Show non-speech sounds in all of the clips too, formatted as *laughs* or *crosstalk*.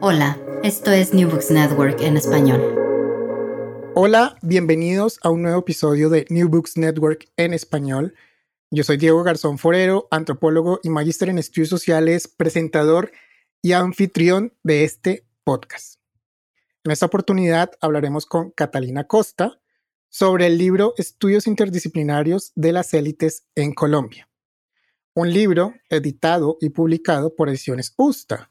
Hola, esto es New Books Network en español. Hola, bienvenidos a un nuevo episodio de New Books Network en español. Yo soy Diego Garzón Forero, antropólogo y magíster en estudios sociales, presentador y anfitrión de este podcast. En esta oportunidad hablaremos con Catalina Costa sobre el libro Estudios Interdisciplinarios de las Élites en Colombia, un libro editado y publicado por Ediciones USTA,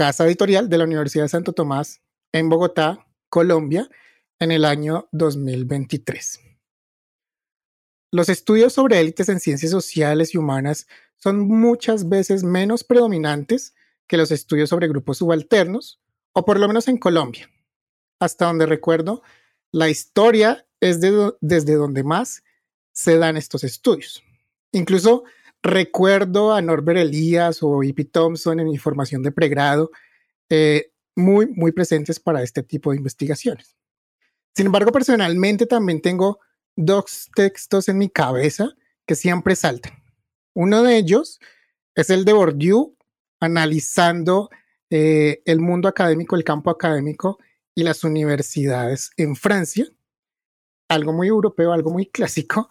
casa editorial de la Universidad de Santo Tomás en Bogotá, Colombia, en el año 2023. Los estudios sobre élites en ciencias sociales y humanas son muchas veces menos predominantes que los estudios sobre grupos subalternos, o por lo menos en Colombia. Hasta donde recuerdo, la historia es desde donde más se dan estos estudios. Incluso recuerdo a Norbert Elías o E.P. Thompson en mi formación de pregrado, eh, muy, muy presentes para este tipo de investigaciones. Sin embargo, personalmente también tengo dos textos en mi cabeza que siempre saltan. Uno de ellos es el de Bourdieu analizando eh, el mundo académico, el campo académico y las universidades en Francia. Algo muy europeo, algo muy clásico.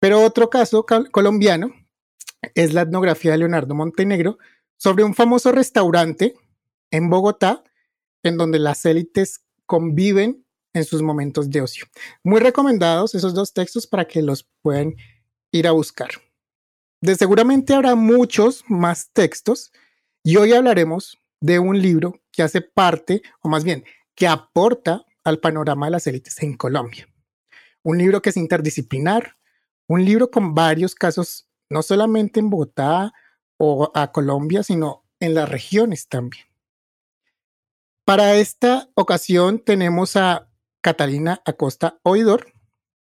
Pero otro caso colombiano es la etnografía de Leonardo Montenegro sobre un famoso restaurante en Bogotá en donde las élites conviven en sus momentos de ocio. Muy recomendados esos dos textos para que los puedan ir a buscar. De seguramente habrá muchos más textos y hoy hablaremos de un libro que hace parte, o más bien, que aporta al panorama de las élites en Colombia. Un libro que es interdisciplinar, un libro con varios casos, no solamente en Bogotá o a Colombia, sino en las regiones también. Para esta ocasión tenemos a Catalina Acosta Oidor.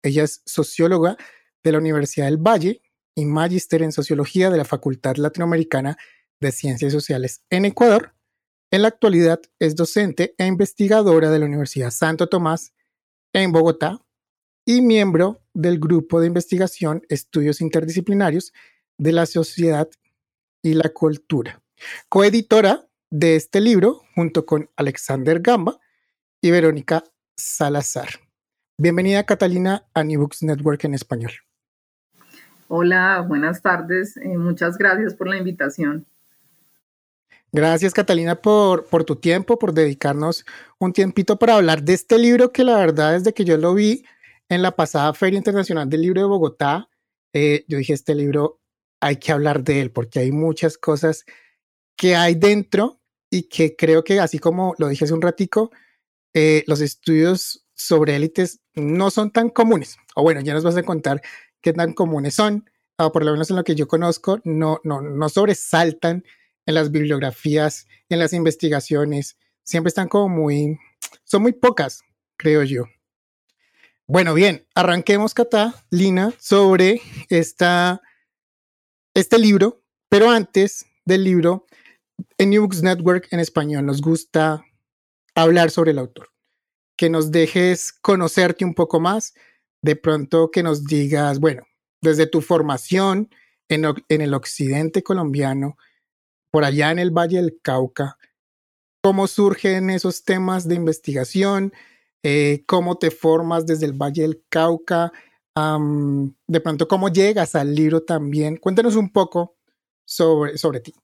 Ella es socióloga de la Universidad del Valle y magíster en sociología de la Facultad Latinoamericana de Ciencias Sociales en Ecuador. En la actualidad es docente e investigadora de la Universidad Santo Tomás en Bogotá y miembro del grupo de investigación Estudios Interdisciplinarios de la Sociedad y la Cultura. Coeditora de este libro junto con Alexander Gamba y Verónica Salazar. Bienvenida Catalina a New Books Network en español. Hola, buenas tardes. Eh, muchas gracias por la invitación. Gracias Catalina por, por tu tiempo, por dedicarnos un tiempito para hablar de este libro que la verdad desde que yo lo vi en la pasada Feria Internacional del Libro de Bogotá, eh, yo dije, este libro hay que hablar de él porque hay muchas cosas que hay dentro y que creo que así como lo dije hace un ratico, eh, los estudios sobre élites no son tan comunes. O bueno, ya nos vas a contar qué tan comunes son, o por lo menos en lo que yo conozco, no, no, no sobresaltan en las bibliografías, en las investigaciones. Siempre están como muy, son muy pocas, creo yo. Bueno, bien, arranquemos, Catalina, sobre esta, este libro, pero antes del libro, en New Books Network en español nos gusta hablar sobre el autor, que nos dejes conocerte un poco más, de pronto que nos digas, bueno, desde tu formación en, el occidente colombiano, por allá en el Valle del Cauca, cómo surgen esos temas de investigación, eh, cómo te formas desde el Valle del Cauca, de pronto cómo llegas al libro también. Cuéntanos un poco sobre, sobre ti.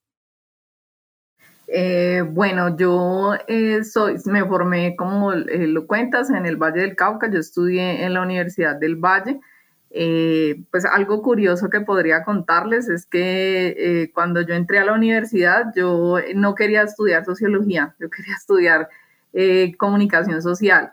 Eh, bueno, yo eh, soy, me formé, como lo cuentas, en el Valle del Cauca. Yo estudié en la Universidad del Valle. pues algo curioso que podría contarles es que cuando yo entré a la universidad, yo no quería estudiar sociología, yo quería estudiar comunicación social.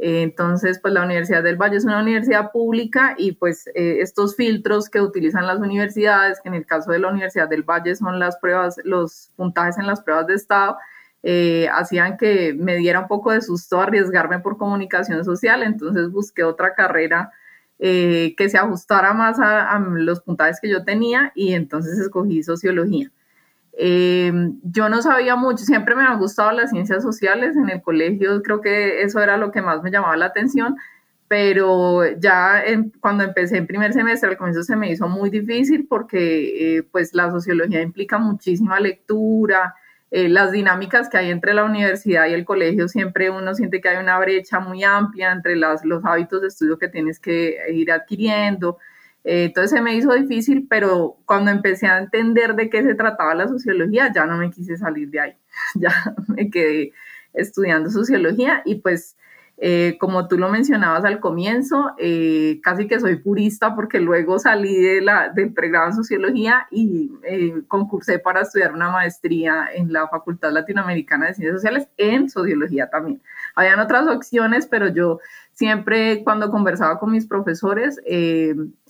Entonces, pues la Universidad del Valle es una universidad pública y pues eh, estos filtros que utilizan las universidades, que en el caso de la Universidad del Valle son las pruebas, los puntajes en las pruebas de Estado, hacían que me diera un poco de susto arriesgarme por comunicación social, entonces busqué otra carrera que se ajustara más a, los puntajes que yo tenía y entonces escogí sociología. Yo no sabía mucho, siempre me han gustado las ciencias sociales, en el colegio creo que eso era lo que más me llamaba la atención, pero ya cuando empecé en primer semestre, al comienzo se me hizo muy difícil porque eh, pues la sociología implica muchísima lectura, eh, las dinámicas que hay entre la universidad y el colegio, siempre uno siente que hay una brecha muy amplia entre las, los hábitos de estudio que tienes que ir adquiriendo. Eh, entonces se me hizo difícil, pero cuando empecé a entender de qué se trataba la sociología, ya no me quise salir de ahí, *laughs* ya me quedé estudiando sociología y pues eh, como tú lo mencionabas al comienzo, eh, casi que soy purista porque luego salí de la, del pregrado en sociología y eh, concursé para estudiar una maestría en la Facultad Latinoamericana de Ciencias Sociales en sociología también. Habían otras opciones, pero yo siempre cuando conversaba con mis profesores,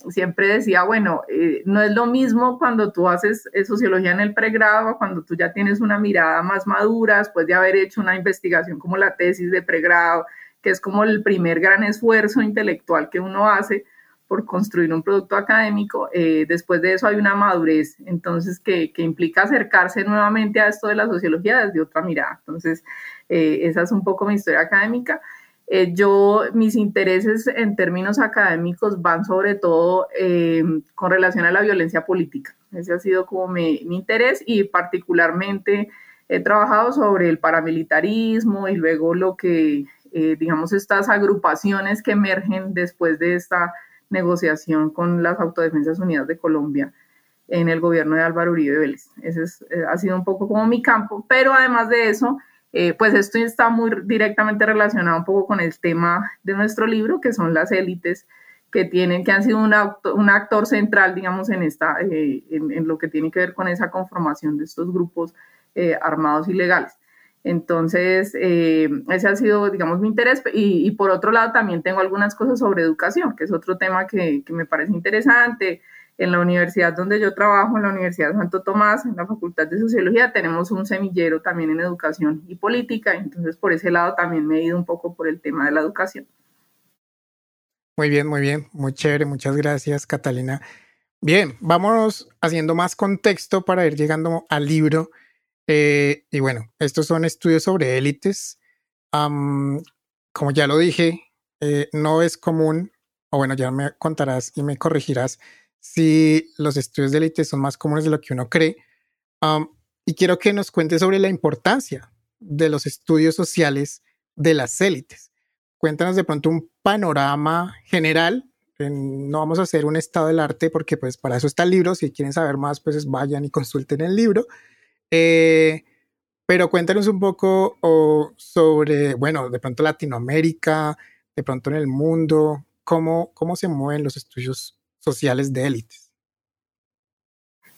siempre decía, bueno, no es lo mismo cuando tú haces sociología en el pregrado, cuando tú ya tienes una mirada más madura, después de haber hecho una investigación como la tesis de pregrado que es como el primer gran esfuerzo intelectual que uno hace por construir un producto académico, eh, después de eso hay una madurez, entonces que, que, implica acercarse nuevamente a esto de la sociología desde otra mirada. Entonces, eh, esa es un poco mi historia académica. Eh, yo, mis intereses en términos académicos van sobre todo con relación a la violencia política. Ese ha sido como mi, mi interés y particularmente he trabajado sobre el paramilitarismo y luego lo que eh, digamos, estas agrupaciones que emergen después de esta negociación con las Autodefensas Unidas de Colombia en el gobierno de Álvaro Uribe Vélez. Ese eh, ha sido un poco como mi campo, pero además de eso, eh, pues esto está muy directamente relacionado un poco con el tema de nuestro libro, que son las élites que tienen, que han sido un, un actor central, digamos, en, esta, en, en, lo que tiene que ver con esa conformación de estos grupos armados ilegales. Entonces, eh, ese ha sido, digamos, mi interés. Y, por otro lado, también tengo algunas cosas sobre educación, que es otro tema que, me parece interesante. En la universidad donde yo trabajo, en la Universidad Santo Tomás, en la Facultad de Sociología, tenemos un semillero también en educación y política. Entonces, por ese lado también me he ido un poco por el tema de la educación. Muy bien, muy bien. Muy chévere. Muchas gracias, Catalina. Bien, vámonos haciendo más contexto para ir llegando al libro. Eh, y bueno, estos son estudios sobre élites. como ya lo dije, eh, no es común, o bueno, ya me contarás y me corregirás si los estudios de élites son más comunes de lo que uno cree. y quiero que nos cuentes sobre la importancia de los estudios sociales de las élites. Cuéntanos de pronto un panorama general. No vamos a hacer un estado del arte porque pues para eso está el libro. Si quieren saber más, pues vayan y consulten el libro. Eh, pero cuéntanos un poco sobre, bueno, de pronto Latinoamérica, de pronto en el mundo, cómo, cómo se mueven los estudios de élites.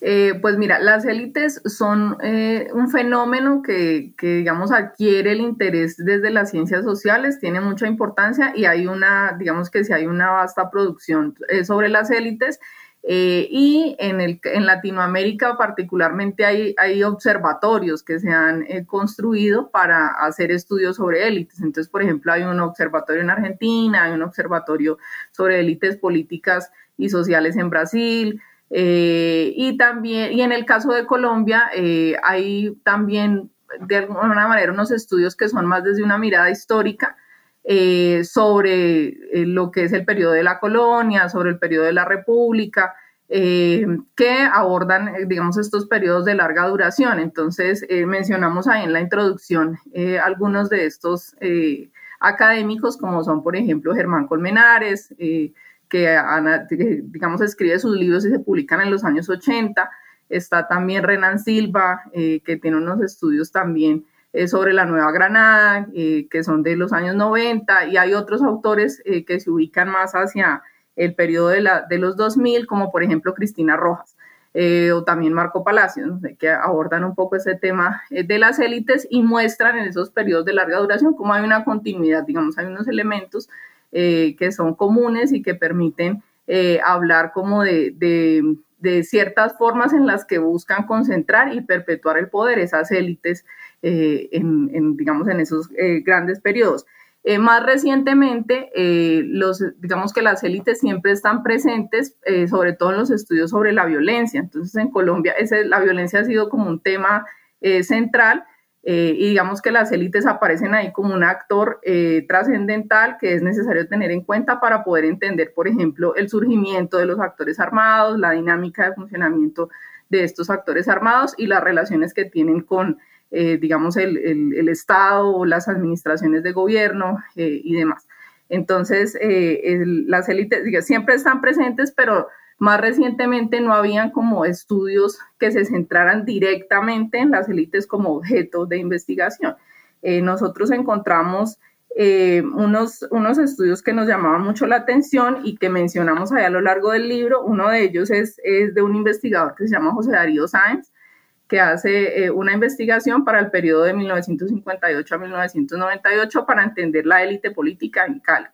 Eh, pues mira, las élites son eh, un fenómeno que, digamos, adquiere el interés desde las ciencias sociales, tiene mucha importancia y hay una, digamos que si hay una vasta producción sobre las élites eh, y en, Latinoamérica particularmente hay, observatorios que se han eh, construido para hacer estudios sobre élites. Entonces, por ejemplo, hay un observatorio en Argentina, hay un observatorio sobre élites políticas y sociales en Brasil. Eh, y también, y en el caso de Colombia, hay también de alguna manera unos estudios que son más desde una mirada histórica, eh, sobre eh, lo que es el periodo de la colonia, sobre el periodo de la república, eh, que abordan, digamos, estos periodos de larga duración. Entonces, mencionamos ahí en la introducción algunos de estos académicos, como son, por ejemplo, Germán Colmenares, que, digamos, escribe sus libros y se publican en los años 80. Está también Renan Silva, que tiene unos estudios también eh, sobre la Nueva Granada, eh, que son de los años 90, y hay otros autores eh, que se ubican más hacia el periodo de, la, de los 2000, como por ejemplo Cristina Rojas. o también Marco Palacios, que abordan un poco ese tema de las élites y muestran en esos periodos de larga duración cómo hay una continuidad, digamos, hay unos elementos que son comunes y que permiten hablar como de, de, ciertas formas en las que buscan concentrar y perpetuar el poder esas élites en, digamos, en esos grandes periodos. más recientemente, los, digamos que las élites siempre están presentes, sobre todo en los estudios sobre la violencia. Entonces, en Colombia, ese, la violencia ha sido como un tema central eh, y digamos que las élites aparecen ahí como un actor eh, trascendental que es necesario tener en cuenta para poder entender, por ejemplo, el surgimiento de los actores armados, la dinámica de funcionamiento de estos actores armados y las relaciones que tienen con, eh, digamos, el, el, Estado o las administraciones de gobierno y demás. Entonces, las élites siempre están presentes, pero más recientemente no habían como estudios que se centraran directamente en las élites como objeto de investigación. Eh, nosotros encontramos eh, unos, unos estudios que nos llamaban mucho la atención y que mencionamos ahí a lo largo del libro. Uno de ellos es, es de un investigador que se llama José Darío Sáenz, que hace eh, una investigación para el periodo de 1958 a 1998 para entender la élite política en Cali.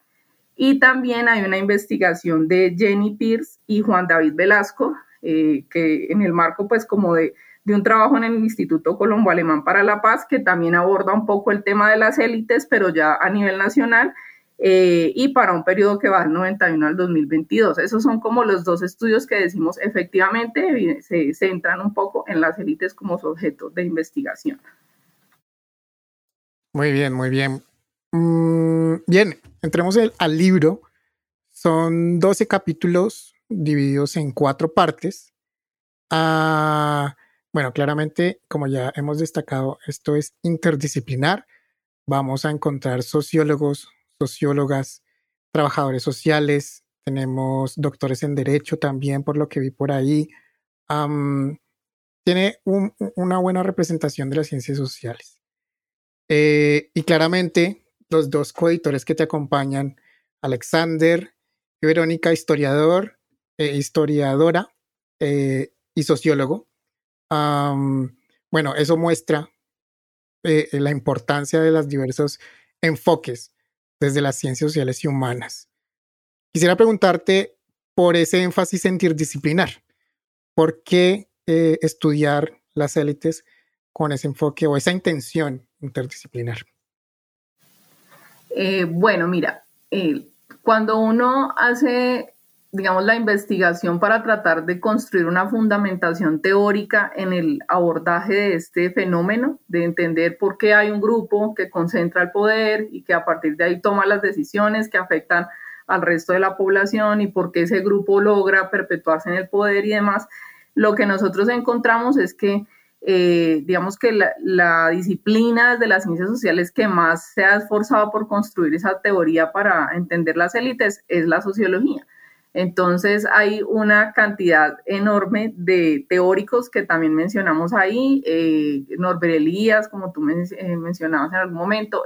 Y también hay una investigación de Jenny Pierce y Juan David Velasco, eh, que en el marco pues como de, un trabajo en el Instituto Colombo Alemán para la Paz, que también aborda un poco el tema de las élites, pero ya a nivel nacional, eh, y para un periodo que va del 91 al 2022. Esos son como los dos estudios que decimos efectivamente se centran un poco en las élites como su objeto de investigación. Muy bien, muy bien. Mm, bien, entremos al libro. Son 12 capítulos divididos en cuatro partes. Ah, bueno, claramente, como ya hemos destacado, esto es interdisciplinar. Vamos a encontrar sociólogos, sociólogas, trabajadores sociales, tenemos doctores en derecho también, por lo que vi por ahí. tiene una buena representación de las ciencias sociales. Eh, y claramente los dos coeditores que te acompañan, Alexander y Verónica, historiador, eh, historiadora eh, y sociólogo. bueno, eso muestra eh, la importancia de los diversos enfoques desde las ciencias sociales y humanas. Quisiera preguntarte por ese énfasis interdisciplinar. ¿Por qué estudiar las élites con ese enfoque o esa intención interdisciplinar? Eh, bueno, mira, eh, cuando uno hace, digamos, la investigación para tratar de construir una fundamentación teórica en el abordaje de este fenómeno, de entender por qué hay un grupo que concentra el poder y que a partir de ahí toma las decisiones que afectan al resto de la población y por qué ese grupo logra perpetuarse en el poder y demás, lo que nosotros encontramos es que eh, digamos que la, disciplina de las ciencias sociales que más se ha esforzado por construir esa teoría para entender las élites es la sociología. Entonces hay una cantidad enorme de teóricos que también mencionamos ahí, eh, Norbert Elías, como tú eh, mencionabas en algún momento,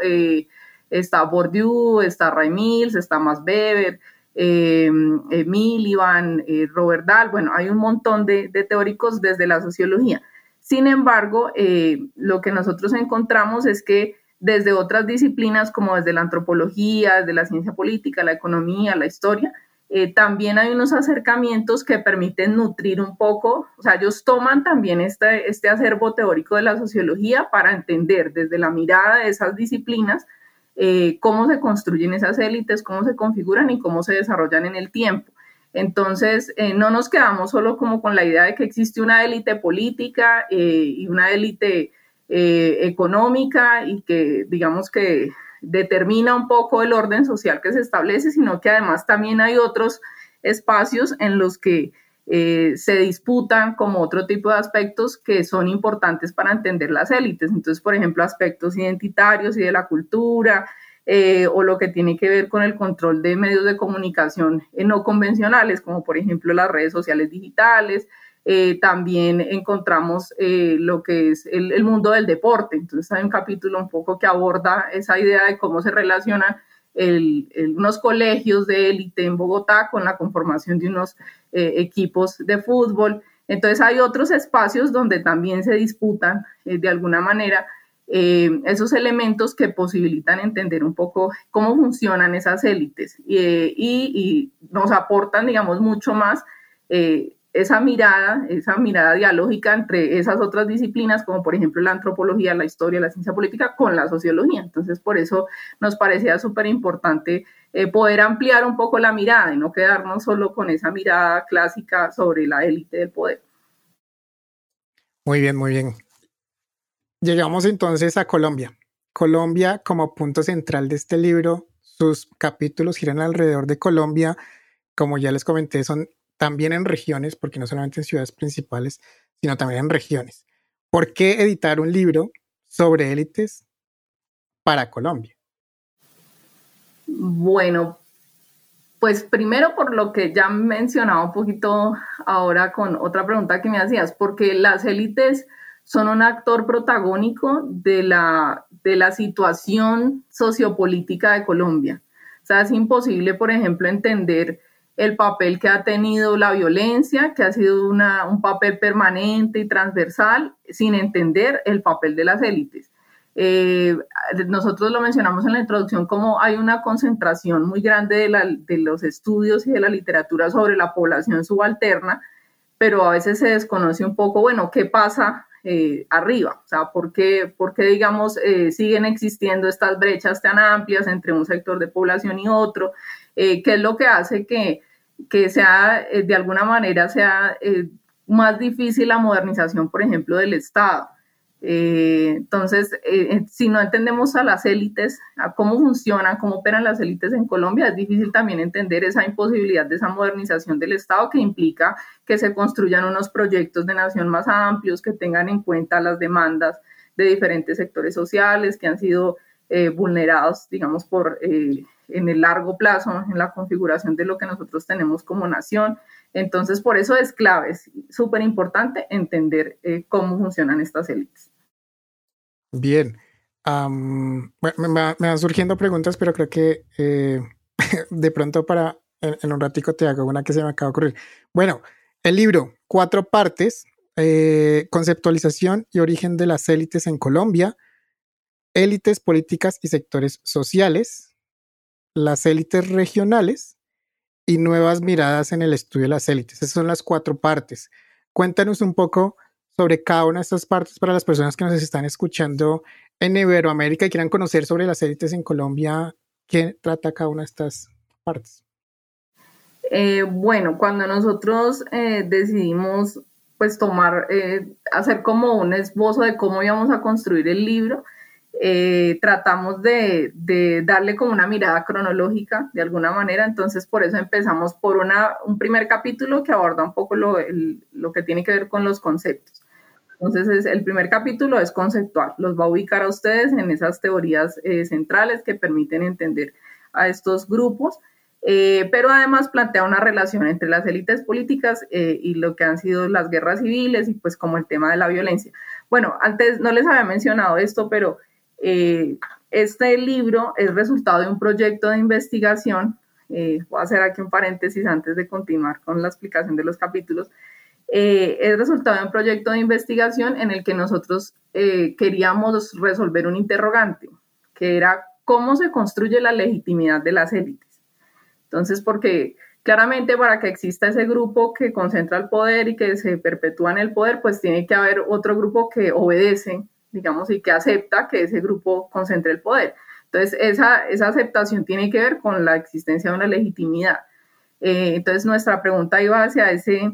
está Bourdieu, está Ray Mills, está Max Weber, eh, Miliband, Robert Dahl, bueno, hay un montón de teóricos desde la sociología. Sin embargo, eh, lo que nosotros encontramos es que desde otras disciplinas, como desde la antropología, desde la ciencia política, la economía, la historia, eh, también hay unos acercamientos que permiten nutrir un poco, o sea, ellos toman también este, este acervo teórico de la sociología para entender desde la mirada de esas disciplinas eh, cómo se construyen esas élites, cómo se configuran y cómo se desarrollan en el tiempo. Entonces, eh, no nos quedamos solo como con la idea de que existe una élite política eh, y una élite eh, económica y que, digamos que determina un poco el orden social que se establece, sino que además también hay otros espacios en los que se disputan como otro tipo de aspectos que son importantes para entender las élites. Entonces, por ejemplo, aspectos identitarios y de la cultura, eh, o lo que tiene que ver con el control de medios de comunicación no convencionales, como por ejemplo las redes sociales digitales. Eh, también encontramos eh, lo que es el, mundo del deporte. Entonces hay un capítulo un poco que aborda esa idea de cómo se relacionan unos colegios de élite en Bogotá con la conformación de unos equipos de fútbol. Entonces hay otros espacios donde también se disputan de alguna manera eh, esos elementos que posibilitan entender un poco cómo funcionan esas élites y, nos aportan, digamos, mucho más eh, esa mirada, esa mirada dialógica entre esas otras disciplinas, como por ejemplo la antropología, la historia, la ciencia política, con la sociología. Entonces, por eso nos parecía súper importante eh, poder ampliar un poco la mirada y no quedarnos solo con esa mirada clásica sobre la élite del poder. Muy bien, muy bien. Llegamos entonces a Colombia. Colombia como punto central de este libro, sus capítulos giran alrededor de Colombia. Como ya les comenté, son también en regiones, porque no solamente en ciudades principales, sino también en regiones. ¿Por qué editar un libro sobre élites para Colombia? Bueno, pues primero por lo que ya mencionaba un poquito ahora con otra pregunta que me hacías, porque las élites son un actor protagónico de la, de la situación sociopolítica de Colombia. O sea, es imposible, por ejemplo, entender el papel que ha tenido la violencia, que ha sido un papel permanente y transversal, sin entender el papel de las élites. Eh, nosotros lo mencionamos en la introducción como hay una concentración muy grande de, de, los estudios y de la literatura sobre la población subalterna, pero a veces se desconoce un poco, bueno, qué pasa eh, arriba, o sea, ¿por qué, digamos, eh, siguen existiendo estas brechas tan amplias entre un sector de población y otro? Eh, ¿Qué es lo que hace que, que sea, de alguna manera, sea más difícil la modernización, por ejemplo, del Estado? Eh, entonces, eh, eh, si no entendemos a las élites, a cómo funcionan, cómo operan las élites en Colombia, es difícil también entender esa imposibilidad de esa modernización del Estado que implica que se construyan unos proyectos de nación más amplios, que tengan en cuenta las demandas de diferentes sectores sociales que han sido vulnerados, digamos, por en el largo plazo, en la configuración de lo que nosotros tenemos como nación. Entonces, por eso es clave, es súper importante entender cómo funcionan estas élites. Bien. me, van surgiendo preguntas, pero creo que eh, *laughs* de pronto para en, un ratico te hago una que se me acaba de ocurrir. Bueno, el libro, cuatro partes, eh, conceptualización y origen de las élites en Colombia, élites políticas y sectores sociales, las élites regionales y nuevas miradas en el estudio de las élites. Esas son las cuatro partes. Cuéntanos un poco sobre cada una de estas partes para las personas que nos están escuchando en Iberoamérica y quieran conocer sobre las élites en Colombia, ¿qué trata cada una de estas partes? Eh, bueno, cuando nosotros eh, decidimos pues tomar, eh, hacer como un esbozo de cómo íbamos a construir el libro, tratamos de, darle como una mirada cronológica de alguna manera, entonces por eso empezamos por una, un primer capítulo que aborda un poco lo, lo que tiene que ver con los conceptos. Entonces, el primer capítulo es conceptual, los va a ubicar a ustedes en esas teorías eh, centrales que permiten entender a estos grupos, eh, pero además plantea una relación entre las élites políticas eh, y lo que han sido las guerras civiles y pues como el tema de la violencia. Bueno, antes no les había mencionado esto, pero este libro es resultado de un proyecto de investigación. voy a hacer aquí un paréntesis antes de continuar con la explicación de los capítulos eh, es resultado de un proyecto de investigación en el que nosotros eh, queríamos resolver un interrogante, que era cómo se construye la legitimidad de las élites. Entonces, porque claramente para que exista ese grupo que concentra el poder y que se perpetúa en el poder, pues tiene que haber otro grupo que obedece, digamos, y que acepta que ese grupo concentre el poder. Entonces, esa, esa aceptación tiene que ver con la existencia de una legitimidad. Eh, entonces, nuestra pregunta iba hacia ese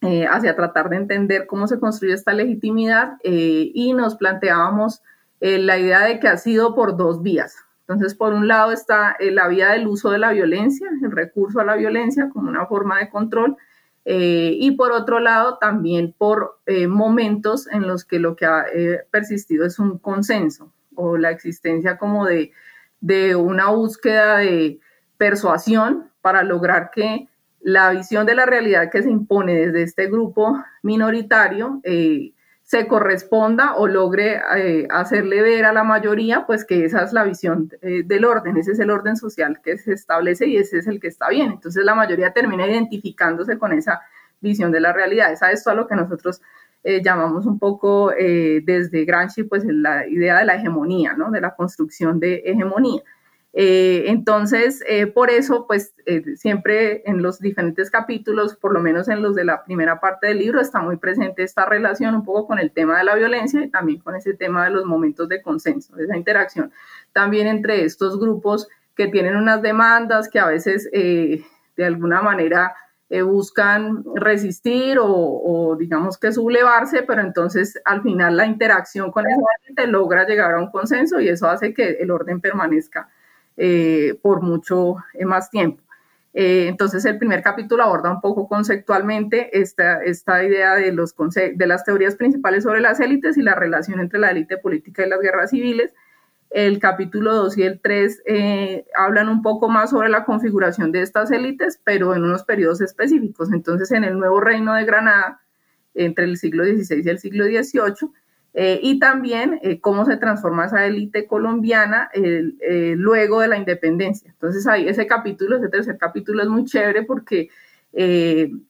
eh, hacia tratar de entender cómo se construye esta legitimidad eh, y nos planteábamos eh, la idea de que ha sido por dos vías. Entonces, por un lado está la vía del uso de la violencia, el recurso a la violencia como una forma de control, y por otro lado también por momentos en los que lo que ha persistido es un consenso o la existencia como de, de una búsqueda de persuasión para lograr que la visión de la realidad que se impone desde este grupo minoritario eh, se corresponda o logre eh, hacerle ver a la mayoría, pues que esa es la visión eh, del orden, ese es el orden social que se establece y ese es el que está bien. Entonces la mayoría termina identificándose con esa visión de la realidad. Es a lo que nosotros llamamos un poco desde Gramsci, pues la idea de la hegemonía, ¿no? de la construcción de hegemonía. Eh, entonces, eh, por eso, pues siempre en los diferentes capítulos, por lo menos en los de la primera parte del libro, está muy presente esta relación un poco con el tema de la violencia y también con ese tema de los momentos de consenso, esa interacción. También entre estos grupos que tienen unas demandas que a veces de alguna manera eh, buscan resistir o, digamos que sublevarse, pero entonces al final la interacción con esa gente logra llegar a un consenso y eso hace que el orden permanezca eh, por mucho eh, más tiempo. entonces el primer capítulo aborda un poco conceptualmente esta, idea de, las teorías principales sobre las élites y la relación entre la élite política y las guerras civiles el capítulo 2 y el 3 eh, hablan un poco más sobre la configuración de estas élites, pero en unos periodos específicos. Entonces, en el nuevo reino de Granada, entre el siglo XVI y el siglo XVIII, eh, y también eh, cómo se transforma esa élite colombiana luego de la independencia. Entonces, ahí ese capítulo, ese tercer capítulo es muy chévere porque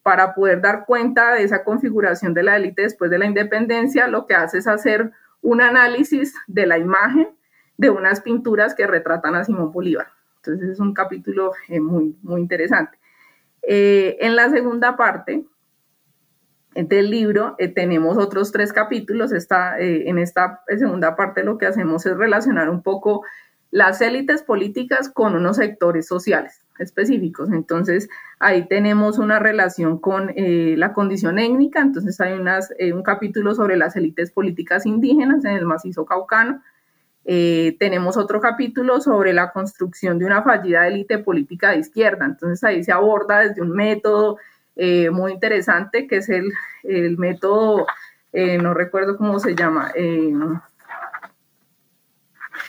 para poder dar cuenta de esa configuración de la élite después de la independencia, lo que hace es hacer un análisis de la imagen de unas pinturas que retratan a Simón Bolívar. Entonces es un capítulo eh, muy, muy interesante. Eh, en la segunda parte del libro eh, tenemos otros tres capítulos. en esta segunda parte lo que hacemos es relacionar un poco las élites políticas con unos sectores sociales específicos. Entonces, ahí tenemos una relación con la condición étnica. Entonces, hay unas, un capítulo sobre las élites políticas indígenas en el macizo caucano. Eh, tenemos otro capítulo sobre la construcción de una fallida élite política de izquierda. Entonces ahí se aborda desde un método eh, muy interesante, que es el, el método, eh, no recuerdo cómo se llama,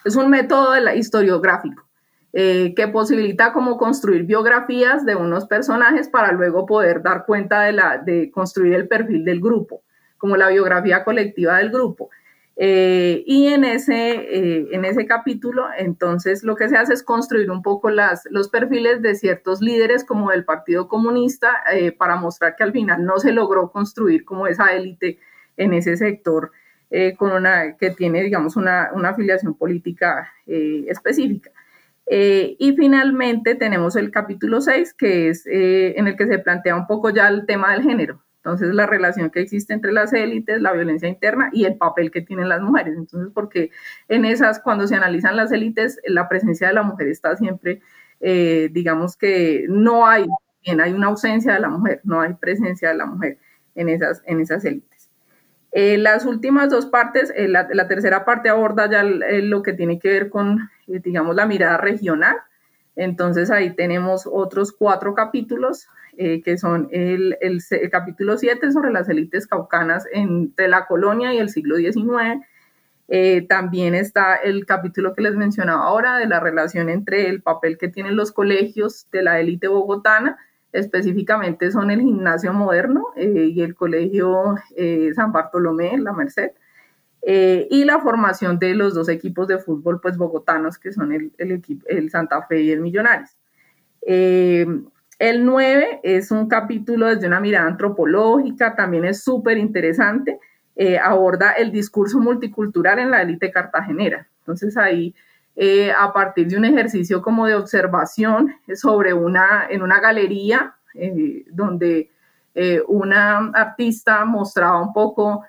es un método de la, historiográfico. que posibilita como construir biografías de unos personajes para luego poder dar cuenta de, la, de construir el perfil del grupo, como la biografía colectiva del grupo. Eh, y en ese, eh, en ese capítulo, entonces, lo que se hace es construir un poco las, los perfiles de ciertos líderes como del Partido Comunista eh, para mostrar que al final no se logró construir como esa élite en ese sector con una, que tiene, digamos, una, una afiliación política específica. y finalmente tenemos el capítulo 6, que es en el que se plantea un poco ya el tema del género. Entonces, la relación que existe entre las élites, la violencia interna y el papel que tienen las mujeres. Entonces, porque en esas, cuando se analizan las élites, la presencia de la mujer está siempre, eh, digamos que no hay, bien, hay una ausencia de la mujer, no hay presencia de la mujer en esas, en esas élites. Eh, las últimas dos partes, eh, la, la, tercera parte aborda ya lo que tiene que ver con, digamos, la mirada regional. Entonces ahí tenemos otros cuatro capítulos eh, que son el, el, capítulo 7 sobre las élites caucanas entre la colonia y el siglo XIX. Eh, también está el capítulo que les mencionaba ahora de la relación entre el papel que tienen los colegios de la élite bogotana, específicamente son el gimnasio moderno eh, y el colegio San Bartolomé, la Merced, y la formación de los dos equipos de fútbol pues bogotanos que son el, el, equipo, el Santa Fe y el Millonarios. El 9 es un capítulo desde una mirada antropológica, también es súper interesante, eh, aborda el discurso multicultural en la élite cartagenera. Entonces ahí, eh, a partir de un ejercicio como de observación sobre una, en una galería, eh, donde una artista mostraba un poco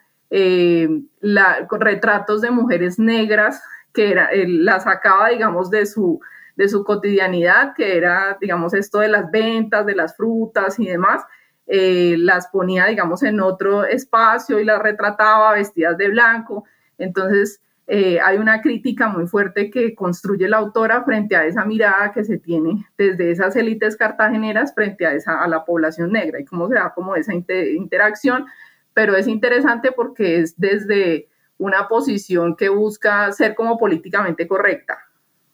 retratos de mujeres negras que era, la sacaba, digamos, de su de su cotidianidad, que era, digamos, esto de las ventas, de las frutas y demás, eh, las ponía, digamos, en otro espacio y las retrataba vestidas de blanco. Entonces, eh, hay una crítica muy fuerte que construye la autora frente a esa mirada que se tiene desde esas élites cartageneras frente a, esa, a la población negra y cómo se da como esa interacción, pero es interesante porque es desde una posición que busca ser como políticamente correcta,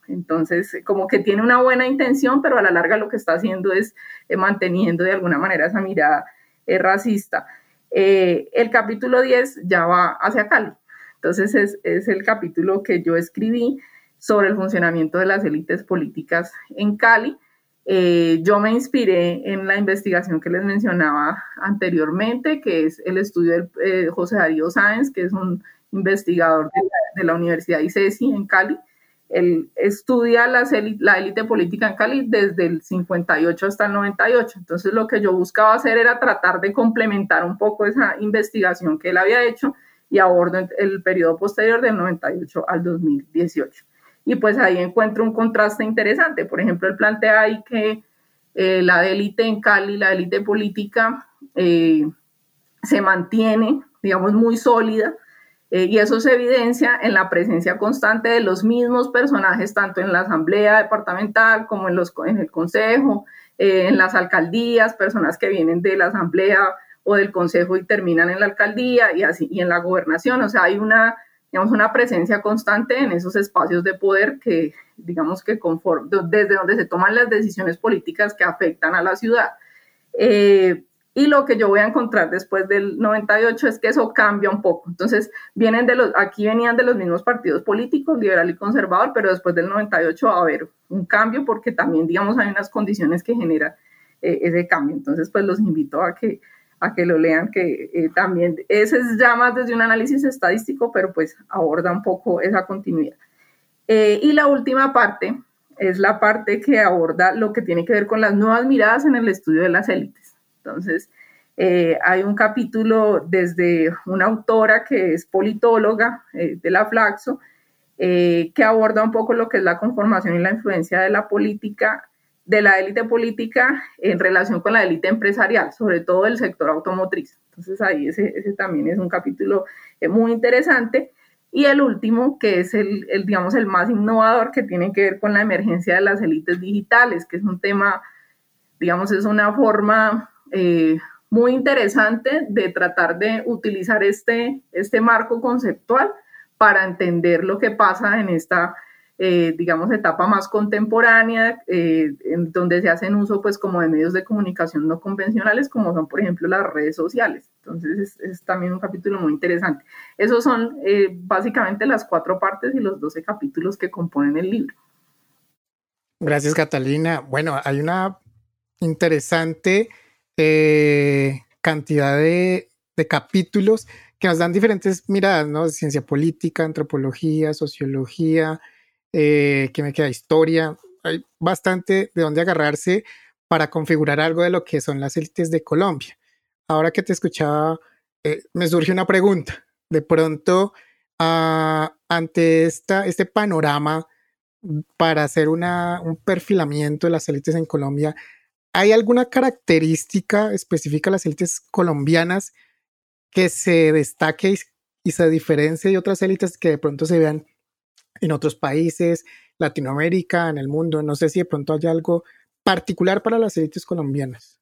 entonces, como que tiene una buena intención, pero a la larga lo que está haciendo es eh, manteniendo de alguna manera esa mirada eh, racista. Eh, el capítulo 10 ya va hacia Cali. Entonces, es, el capítulo que yo escribí sobre el funcionamiento de las élites políticas en Cali. yo me inspiré en la investigación que les mencionaba anteriormente, que es el estudio de José Darío Sáenz, que es un investigador de la, de la Universidad ICESI en Cali, él estudia la, élite política en Cali desde el 58 hasta el 98. Entonces lo que yo buscaba hacer era tratar de complementar un poco esa investigación que él había hecho y abordo el periodo posterior del 98 al 2018. Y pues ahí encuentro un contraste interesante. Por ejemplo, él plantea ahí que eh, la élite en Cali, la élite política, eh, se mantiene, digamos, muy sólida eh, y eso se evidencia en la presencia constante de los mismos personajes, tanto en la asamblea departamental como en, los, en el consejo, eh, en las alcaldías, personas que vienen de la asamblea o del consejo y terminan en la alcaldía y así, y en la gobernación. O sea, hay una, digamos, una presencia constante en esos espacios de poder que, digamos que desde donde se toman las decisiones políticas que afectan a la ciudad. Eh, y lo que yo voy a encontrar después del 98 es que eso cambia un poco. Entonces, vienen de los, aquí venían de los mismos partidos políticos, liberal y conservador, pero después del 98 va a haber un cambio porque también, digamos, hay unas condiciones que generan eh, ese cambio. Entonces, pues los invito a que, a que lo lean, que eh, también, ese es ya más desde un análisis estadístico, pero pues aborda un poco esa continuidad. Eh, y la última parte es la parte que aborda lo que tiene que ver con las nuevas miradas en el estudio de las élites. Entonces, eh, hay un capítulo desde una autora que es politóloga eh, de la Flaxo, eh, que aborda un poco lo que es la conformación y la influencia de la política, de la élite política en relación con la élite empresarial, sobre todo el sector automotriz. Entonces ahí ese, también es un capítulo muy interesante. Y el último, que es el, el, digamos, el más innovador, que tiene que ver con la emergencia de las élites digitales, que es un tema, digamos, es una forma eh, muy interesante de tratar de utilizar este, este marco conceptual para entender lo que pasa en esta, eh, digamos, etapa más contemporánea, eh, en donde se hacen uso, pues, como de medios de comunicación no convencionales, como son, por ejemplo, las redes sociales. Entonces, es, también un capítulo muy interesante. Esos son básicamente las cuatro partes y los doce capítulos que componen el libro. Gracias, Catalina. Bueno, hay una interesante eh, cantidad de, capítulos que nos dan diferentes miradas, ¿no? Ciencia política, antropología, sociología, eh, que me queda historia. Hay bastante de dónde agarrarse para configurar algo de lo que son las élites de Colombia. Ahora que te escuchaba, eh, me surge una pregunta. De pronto, ah, ante este panorama para hacer un perfilamiento de las élites en Colombia, ¿Hay alguna característica específica de las élites colombianas que se destaque y, se diferencie de otras élites que de pronto se vean en otros países, Latinoamérica, en el mundo? No sé si de pronto hay algo particular para las élites colombianas.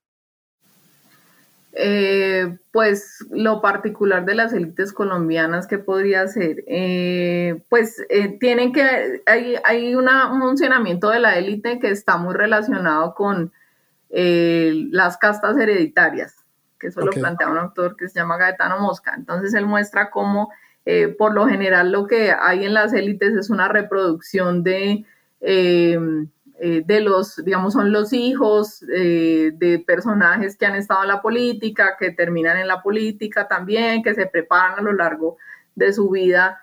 Eh, pues lo particular de las élites colombianas que podría ser, eh, pues eh, tienen que, hay, hay un funcionamiento de la élite que está muy relacionado con eh, las castas hereditarias, que eso lo plantea un autor que se llama Gaetano Mosca. Entonces él muestra cómo eh, por lo general lo que hay en las élites es una reproducción de, eh, de los, digamos, son los hijos de personajes que han estado en la política, que terminan en la política también, que se preparan a lo largo de su vida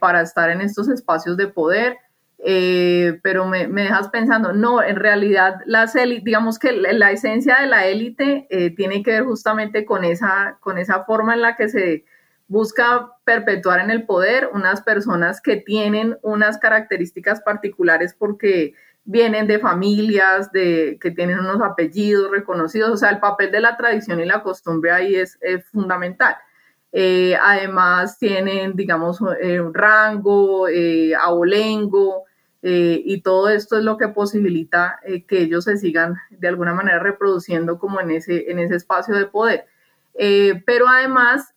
para estar en estos espacios de poder. Eh, pero me, dejas pensando, no, en realidad las digamos que la, esencia de la élite eh, tiene que ver justamente con esa, con esa forma en la que se busca perpetuar en el poder unas personas que tienen unas características particulares porque vienen de familias, de, que tienen unos apellidos reconocidos, o sea, el papel de la tradición y la costumbre ahí es, fundamental. Eh, además tienen, digamos, un rango, abolengo, eh, y todo esto es lo que posibilita eh, que ellos se sigan de alguna manera reproduciendo como en ese, en ese espacio de poder. Eh, pero además,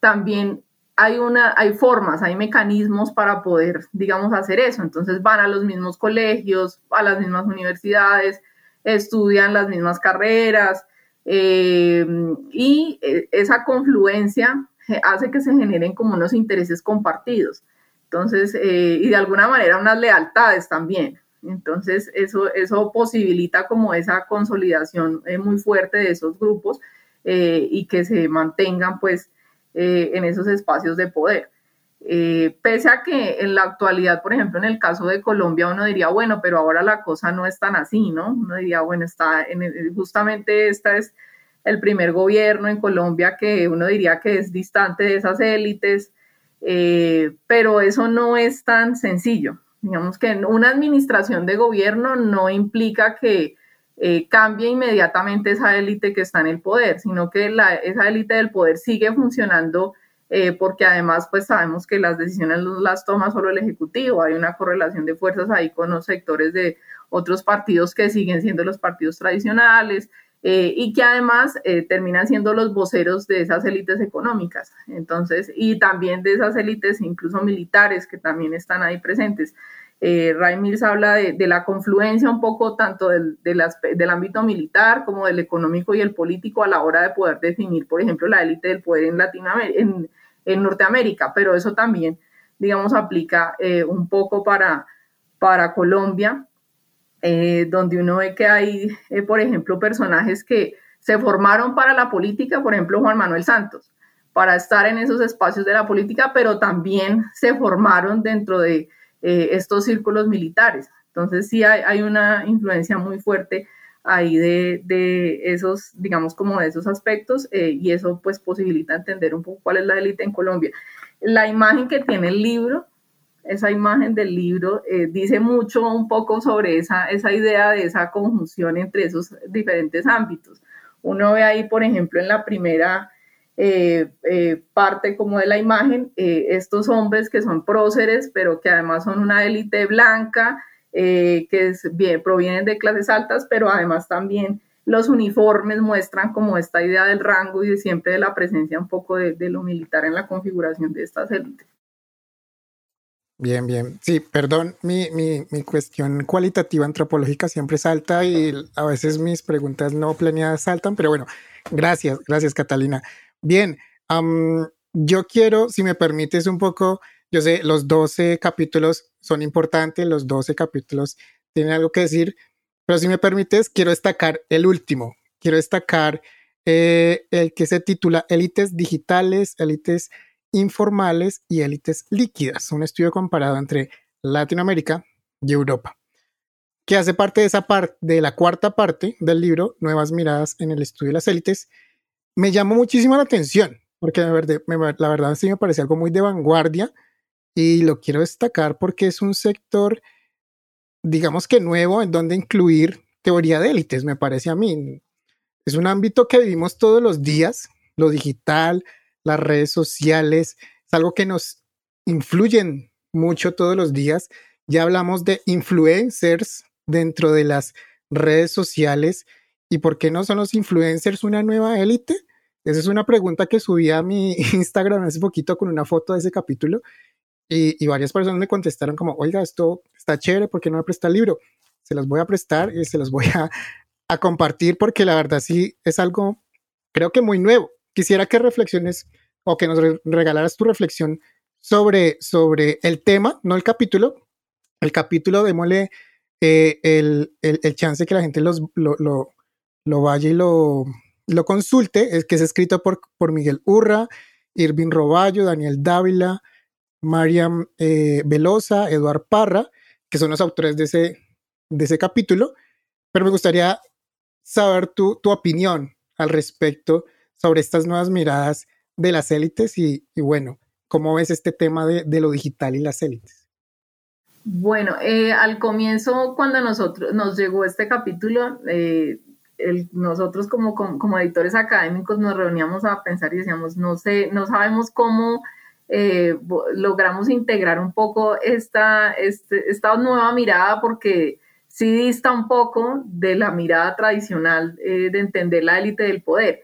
también hay, una, hay formas, hay mecanismos para poder, digamos, hacer eso. Entonces van a los mismos colegios, a las mismas universidades, estudian las mismas carreras y esa confluencia hace que se generen como unos intereses compartidos. Entonces, eh, y de alguna manera unas lealtades también. Entonces, eso, eso posibilita como esa consolidación eh, muy fuerte de esos grupos eh, y que se mantengan pues en esos espacios de poder. Eh, pese a que en la actualidad, por ejemplo, en el caso de Colombia, uno diría, bueno, pero ahora la cosa no es tan así, ¿no? Uno diría, bueno, está en justamente esta es el primer gobierno en Colombia que uno diría que es distante de esas élites, eh, pero eso no es tan sencillo. Digamos que una administración de gobierno no implica que eh, cambie inmediatamente esa élite que está en el poder, sino que esa élite del poder sigue funcionando eh, porque además pues sabemos que las decisiones las toma solo el Ejecutivo, hay una correlación de fuerzas ahí con los sectores de otros partidos que siguen siendo los partidos tradicionales eh, y que además terminan siendo los voceros de esas élites económicas, entonces, y también de esas élites incluso militares que también están ahí presentes. Eh, Ray Mills habla de, la confluencia un poco tanto del, del, ámbito militar como del económico y el político a la hora de poder definir, por ejemplo, la élite del poder en, Latinoamérica, en, Norteamérica, pero eso también, digamos, aplica eh, un poco para, para Colombia, eh, donde uno ve que hay, eh, por ejemplo, personajes que se formaron para la política, por ejemplo, Juan Manuel Santos, para estar en esos espacios de la política, pero también se formaron dentro de eh, estos círculos militares. Entonces sí hay, una influencia muy fuerte ahí de, esos, digamos, como de esos aspectos y eso pues posibilita entender un poco cuál es la élite en Colombia. La imagen que tiene el libro, esa imagen del libro eh, dice mucho un poco sobre esa, esa idea de esa conjunción entre esos diferentes ámbitos. Uno ve ahí, por ejemplo, en la primera eh, eh, parte como de la imagen, estos hombres que son próceres, pero que además son una élite blanca, que es, provienen de clases altas, pero además también los uniformes muestran como esta idea del rango y de siempre de la presencia un poco de, lo militar en la configuración de estas élites. Bien, bien. Sí, perdón, mi, mi, mi, cuestión cualitativa antropológica siempre salta y a veces mis preguntas no planeadas saltan, pero bueno, gracias, gracias Catalina. Bien, yo quiero, si me permites un poco, yo sé, los 12 capítulos son importantes, los 12 capítulos tienen algo que decir, pero si me permites, quiero destacar el último, quiero destacar eh, el que se titula Élites Digitales, Élites Informales y Élites Líquidas, un estudio comparado entre Latinoamérica y Europa, que hace parte de esa parte, de la cuarta parte del libro, Nuevas Miradas en el Estudio de las Élites, me llamó muchísimo la atención, porque la verdad, la verdad sí me parece algo muy de vanguardia y lo quiero destacar porque es un sector, digamos que nuevo, en donde incluir teoría de élites, me parece a mí. Es un ámbito que vivimos todos los días, lo digital, las redes sociales, es algo que nos influyen mucho todos los días. Ya hablamos de influencers dentro de las redes sociales ¿Y por qué no son los influencers una nueva élite? Esa es una pregunta que subí a mi *laughs* Instagram hace poquito con una foto de ese capítulo y, varias personas me contestaron como, oiga, esto está chévere, ¿por qué no me presta el libro? Se los voy a prestar y se los voy a, a compartir porque la verdad sí es algo, creo que muy nuevo. Quisiera que reflexiones o que nos regalaras tu reflexión sobre, sobre el tema, no el capítulo. El capítulo, démosle eh, el, el, el, chance que la gente los, lo, lo, lo vaya y lo, lo consulte, es que es escrito por, por Miguel Urra, Irving Roballo, Daniel Dávila, Mariam eh, Velosa, Eduard Parra, que son los autores de ese, de ese capítulo, pero me gustaría saber tu, tu opinión al respecto sobre estas nuevas miradas de las élites y, bueno, ¿cómo ves este tema de, de, lo digital y las élites? Bueno, eh, al comienzo, cuando nosotros nos llegó este capítulo, eh, nosotros como, como, editores académicos nos reuníamos a pensar y decíamos, no sé, no sabemos cómo eh, logramos integrar un poco esta, este, esta nueva mirada porque sí dista un poco de la mirada tradicional de entender la élite del poder.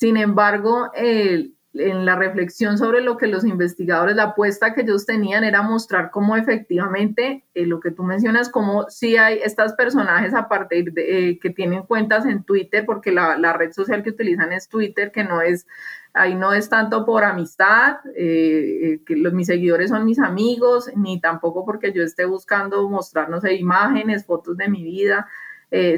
Sin embargo, el en la reflexión sobre lo que los investigadores, la apuesta que ellos tenían era mostrar cómo efectivamente eh, lo que tú mencionas, cómo sí hay estos personajes a partir de eh, que tienen cuentas en Twitter, porque la, red social que utilizan es Twitter, que no es, ahí no es tanto por amistad, eh, que mis seguidores son mis amigos, ni tampoco porque yo esté buscando mostrarnos imágenes, fotos de mi vida,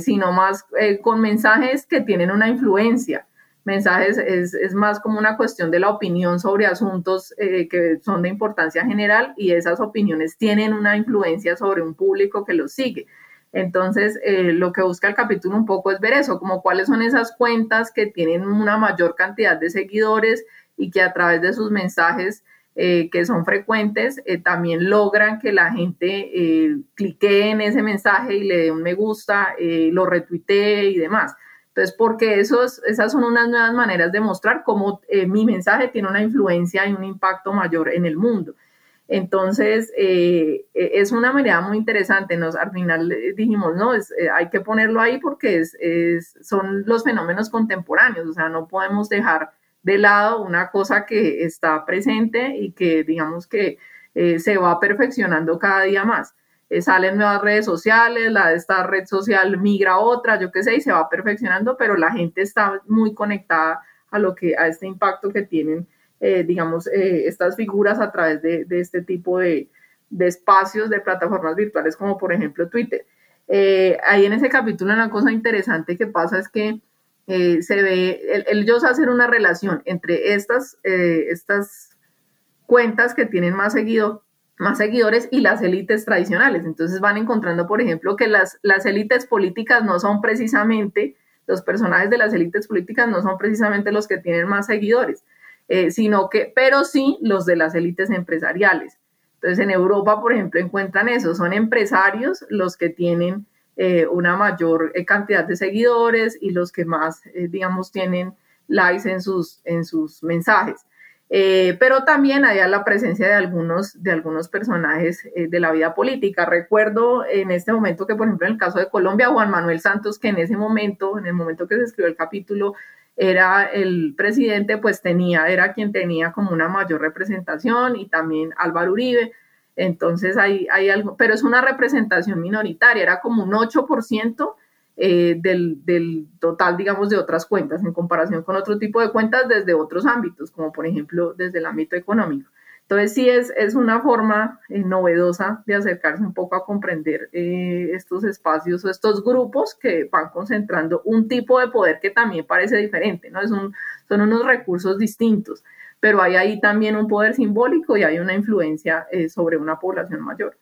sino más con mensajes que tienen una influencia mensajes es, más como una cuestión de la opinión sobre asuntos eh, que son de importancia general y esas opiniones tienen una influencia sobre un público que los sigue. Entonces, eh, lo que busca el capítulo un poco es ver eso, como cuáles son esas cuentas que tienen una mayor cantidad de seguidores y que a través de sus mensajes eh, que son frecuentes también logran que la gente clique en ese mensaje y le dé un me gusta, lo retuitee y demás. Entonces, porque esos, esas son unas nuevas maneras de mostrar cómo eh, mi mensaje tiene una influencia y un impacto mayor en el mundo. Entonces, eh, e, es una manera muy interesante. Nos, al final dijimos, no, eh, hay que ponerlo ahí porque es, son los fenómenos contemporáneos, o sea, no podemos dejar de lado una cosa que está presente y que digamos que se va perfeccionando cada día más. Eh, salen nuevas redes sociales, la de esta red social migra a otra, yo qué sé, y se va perfeccionando, pero la gente está muy conectada a lo que, a este impacto que tienen, eh, digamos, eh, estas figuras a través de, este tipo de, espacios, de plataformas virtuales, como por ejemplo Twitter. ahí en ese capítulo una cosa interesante que pasa es que se ve, ellos hacen una relación entre estas, estas cuentas que tienen más seguido más seguidores y las élites tradicionales. Entonces van encontrando, por ejemplo, que las, las élites políticas no son precisamente, los personajes de las élites políticas no son precisamente los que tienen más seguidores, eh, sino que, pero sí los de las élites empresariales. Entonces en Europa, por ejemplo, encuentran eso, son empresarios los que tienen eh, una mayor eh, cantidad de seguidores y los que más, digamos, tienen likes en sus, en sus mensajes. Eh, pero también había la presencia de algunos, de algunos personajes eh, de la vida política. Recuerdo en este momento que, por ejemplo, en el caso de Colombia, Juan Manuel Santos, que en ese momento, en el momento que se escribió el capítulo, era el presidente, pues tenía, era quien tenía como una mayor representación y también Álvaro Uribe. Entonces hay, hay algo, pero es una representación minoritaria, era como un 8% eh, del, del, total, digamos, de otras cuentas en comparación con otro tipo de cuentas desde otros ámbitos, como por ejemplo desde el ámbito económico. Entonces sí es, es una forma eh, novedosa de acercarse un poco a comprender eh, estos espacios o estos grupos que van concentrando un tipo de poder que también parece diferente, ¿no? Es un, son unos recursos distintos, pero hay ahí también un poder simbólico y hay una influencia sobre una población mayor.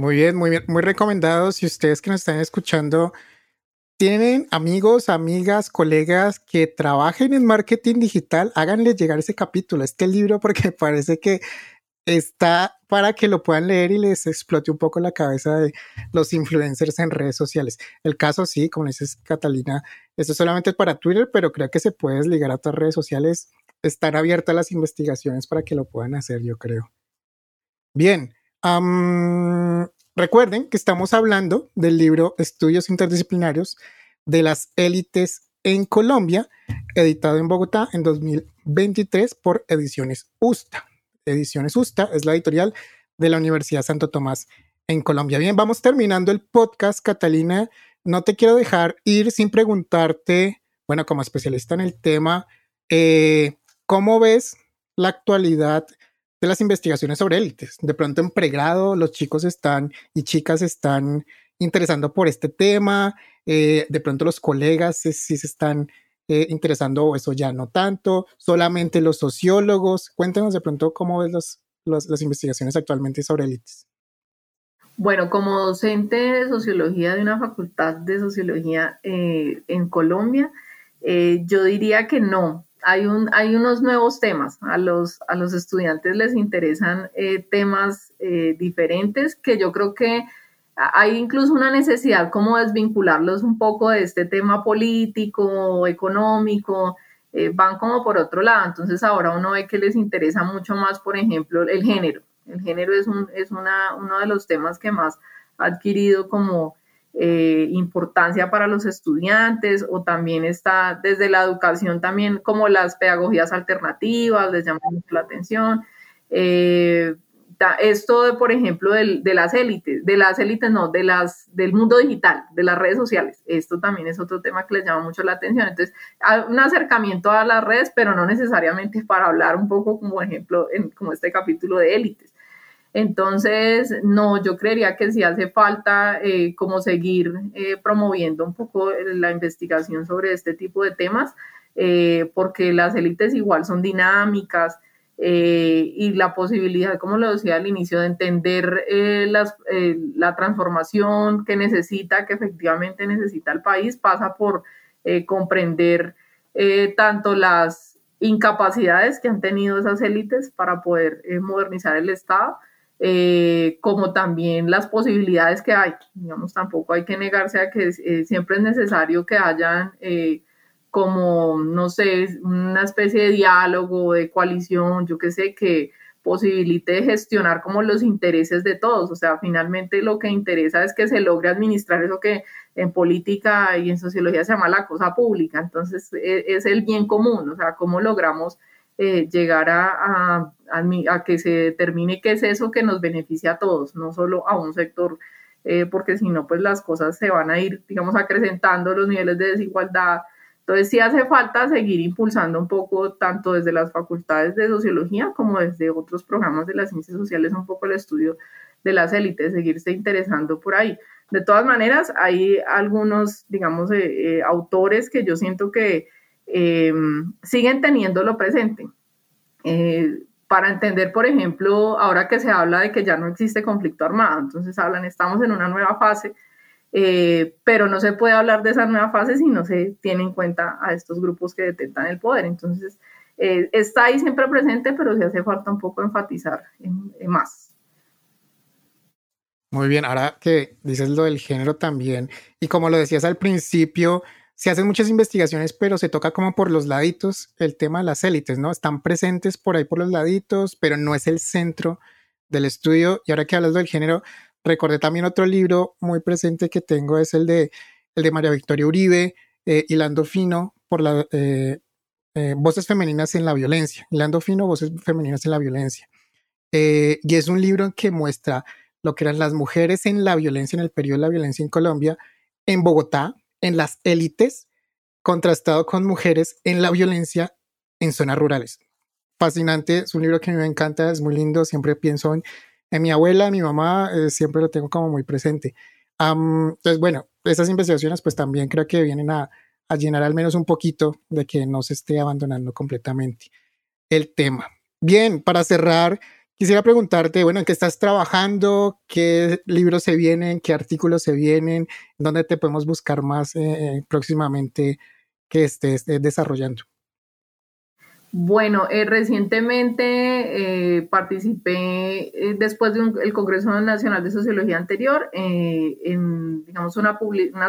Muy bien, muy bien, muy recomendado. Si ustedes que nos están escuchando tienen amigos, amigas, colegas que trabajen en marketing digital, háganles llegar ese capítulo, este libro, porque *laughs* parece que está para que lo puedan leer y les explote un poco la cabeza de los influencers en redes sociales. El caso, sí, como dices, Catalina, esto solamente es para Twitter, pero creo que se puede ligar a otras redes sociales. Están abiertas las investigaciones para que lo puedan hacer, yo creo. Bien, recuerden que estamos hablando del libro Estudios Interdisciplinarios de las élites en Colombia, editado en Bogotá en 2023 por Ediciones Usta. Ediciones Usta es la editorial de la Universidad Santo Tomás en Colombia. Bien, vamos terminando el podcast, Catalina. No te quiero dejar ir sin preguntarte, bueno, como especialista en el tema, eh, ¿cómo ves la actualidad de las investigaciones sobre élites. De pronto en pregrado los chicos están y chicas están interesando por este tema, eh, de pronto los colegas sí, se están eh, interesando eso ya no tanto, solamente los sociólogos. Cuéntanos de pronto cómo ves las investigaciones actualmente sobre élites. Bueno, como docente de sociología de una facultad de sociología eh, en Colombia, yo diría que no, hay, un, hay unos nuevos temas. A los, a los estudiantes les interesan eh, temas eh, diferentes que yo creo que hay incluso una necesidad como desvincularlos un poco de este tema político, económico, eh, van como por otro lado. Entonces ahora uno ve que les interesa mucho más, por ejemplo, el género. El género es, un, es una, uno de los temas que más ha adquirido como eh, importancia para los estudiantes o también está desde la educación también como las pedagogías alternativas, les llama mucho la atención. Eh, esto de, por ejemplo, de las élites, de las élites no, de las, del mundo digital, de las redes sociales. Esto también es otro tema que les llama mucho la atención. Entonces, un acercamiento a las redes, pero no necesariamente para hablar un poco como ejemplo, en, como este capítulo de élites. Entonces, no, yo creería que sí hace falta eh, como seguir eh, promoviendo un poco la investigación sobre este tipo de temas, eh, porque las élites igual son dinámicas y la posibilidad, como lo decía al inicio, de entender la transformación que necesita, que efectivamente necesita el país, pasa por comprender tanto las incapacidades que han tenido esas élites para poder modernizar el Estado, eh, como también las posibilidades que hay. Digamos, tampoco hay que negarse a que eh, siempre es necesario que hayan eh, como, no sé, una especie de diálogo, de coalición, yo qué sé, que posibilite gestionar como los intereses de todos. O sea, finalmente lo que interesa es que se logre administrar eso que en política y en sociología se llama la cosa pública. Entonces, e, es el bien común, o sea, cómo logramos eh, llegar a, a, que se determine qué es eso que nos beneficia a todos, no solo a un sector, eh, porque si no, pues las cosas se van a ir, digamos, acrecentando los niveles de desigualdad. Entonces sí hace falta seguir impulsando un poco, tanto desde las facultades de sociología como desde otros programas de las ciencias sociales, un poco el estudio de las élites, seguirse interesando por ahí. De todas maneras, hay algunos, digamos, eh, autores que yo siento que eh, siguen teniéndolo presente. Eh, para entender, por ejemplo, ahora que se habla de que ya no existe conflicto armado, entonces hablan, estamos en una nueva fase, eh, pero no se puede hablar de esa nueva fase si no se tiene en cuenta a estos grupos que detentan el poder. Entonces, está ahí siempre presente, pero sí hace falta un poco enfatizar más. Muy bien, ahora que dices lo del género también, y como lo decías al principio, se hacen muchas investigaciones, pero se toca como por los laditos el tema de las élites, ¿no? Están presentes por ahí por los laditos, pero no es el centro del estudio. Y ahora que hablas del género, recordé también otro libro muy presente que tengo, es el de, el de María Victoria Uribe, eh, Hilando Fino, por la, eh, eh, Voces Femeninas en la Violencia. Hilando Fino, Voces Femeninas en la Violencia. y es un libro que muestra lo que eran las mujeres en la violencia, en el periodo de la violencia en Colombia, en Bogotá, en las élites, contrastado con mujeres en la violencia en zonas rurales. Fascinante, es un libro que me encanta, es muy lindo, siempre pienso en, mi abuela, en mi mamá, eh, siempre lo tengo como muy presente. entonces, bueno, esas investigaciones pues también creo que vienen a, a llenar al menos un poquito de que no se esté abandonando completamente el tema. Bien, para cerrar, Quisiera preguntarte, bueno, ¿en qué estás trabajando? ¿Qué libros se vienen? ¿Qué artículos se vienen? ¿Dónde te podemos buscar más eh, eh, próximamente que estés eh, desarrollando? Bueno, recientemente participé después del Congreso Nacional de Sociología anterior en, digamos, unas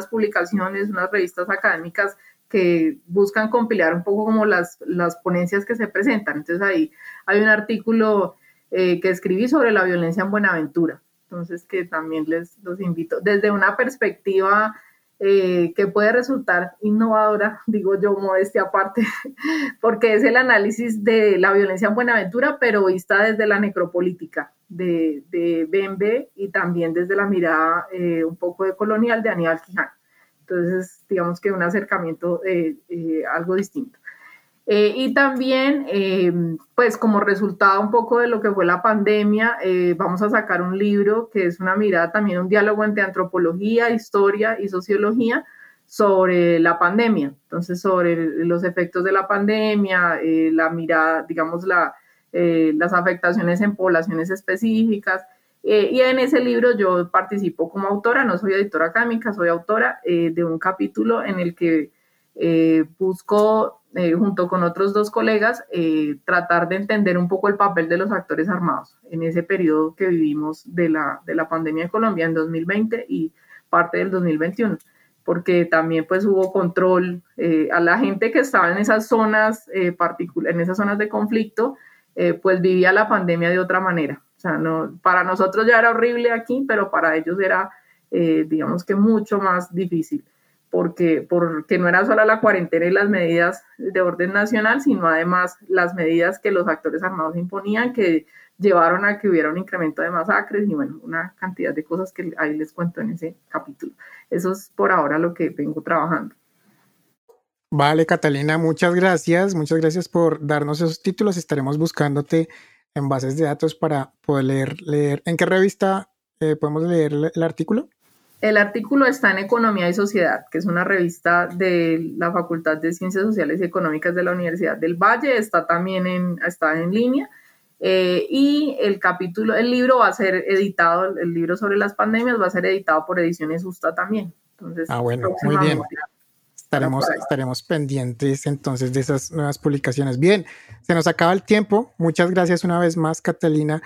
publicaciones, unas revistas académicas que buscan compilar un poco como las, las ponencias que se presentan. Entonces ahí hay un artículo eh, que escribí sobre la violencia en Buenaventura. Entonces, que también les los invito desde una perspectiva eh, que puede resultar innovadora, *laughs* digo yo, modestia aparte, *laughs* porque es el análisis de la violencia en Buenaventura, pero vista desde la necropolítica de, de Bembe y también desde la mirada eh, un poco de colonial de Aníbal Quijano. Entonces, digamos que un acercamiento algo distinto. Eh, y también, eh, pues como resultado un poco de lo que fue la pandemia, eh, vamos a sacar un libro que es una mirada también, un diálogo entre antropología, historia y sociología sobre la pandemia. Entonces, sobre los efectos de la pandemia, la mirada, digamos, la, las afectaciones en poblaciones específicas. y en ese libro yo participo como autora, no soy editora académica, soy autora de un capítulo en el que busco eh, junto con otros dos colegas, eh, tratar de entender un poco el papel de los actores armados en ese periodo que vivimos de la, de la pandemia en Colombia en 2020 y parte del 2021, porque también pues hubo control eh, a la gente que estaba en esas zonas en esas zonas de conflicto, pues vivía la pandemia de otra manera. O sea, no, para nosotros ya era horrible aquí, pero para ellos era, digamos que mucho más difícil porque, porque no era solo la cuarentena y las medidas de orden nacional, sino además las medidas que los actores armados imponían que llevaron a que hubiera un incremento de masacres y bueno, una cantidad de cosas que ahí les cuento en ese capítulo. Eso es por ahora lo que vengo trabajando. Vale, Catalina, muchas gracias. Muchas gracias por darnos esos títulos. Estaremos buscándote en bases de datos para poder leer. ¿En qué revista eh, podemos leer el, artículo? El artículo está en Economía y Sociedad, que es una revista de la Facultad de Ciencias Sociales y Económicas de la Universidad del Valle. Está también en, está en línea. Eh, y el capítulo, el libro va a ser editado, el libro sobre las pandemias va a ser editado por Ediciones Justa también. Entonces, ah, bueno, muy bien. Estaremos, estaremos pendientes entonces de esas nuevas publicaciones. Bien, se nos acaba el tiempo. Muchas gracias una vez más, Catalina,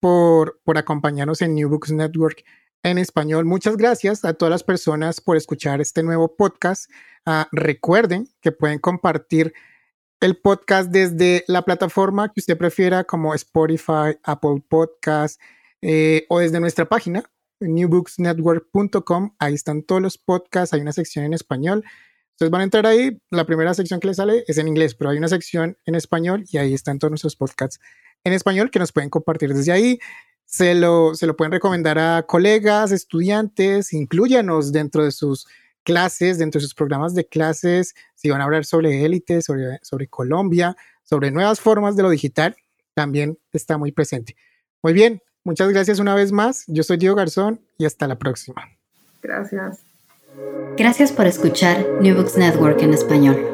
por, por acompañarnos en New Books Network en español. Muchas gracias a todas las personas por escuchar este nuevo podcast. Ah, recuerden que pueden compartir el podcast desde la plataforma que usted prefiera, como Spotify, Apple Podcast eh, o desde nuestra página, newbooksnetwork.com. Ahí están todos los podcasts, hay una sección en español Ustedes van a entrar ahí, la primera sección que les sale es en inglés, pero hay una sección en español y ahí están todos nuestros podcasts en español que nos pueden compartir desde ahí. Se lo, se lo pueden recomendar a colegas, estudiantes, incluyanos dentro de sus clases, dentro de sus programas de clases, si van a hablar sobre élite, sobre, sobre Colombia, sobre nuevas formas de lo digital, también está muy presente. Muy bien, muchas gracias una vez más. Yo soy Diego Garzón y hasta la próxima. Gracias. Gracias por escuchar New Books Network en español.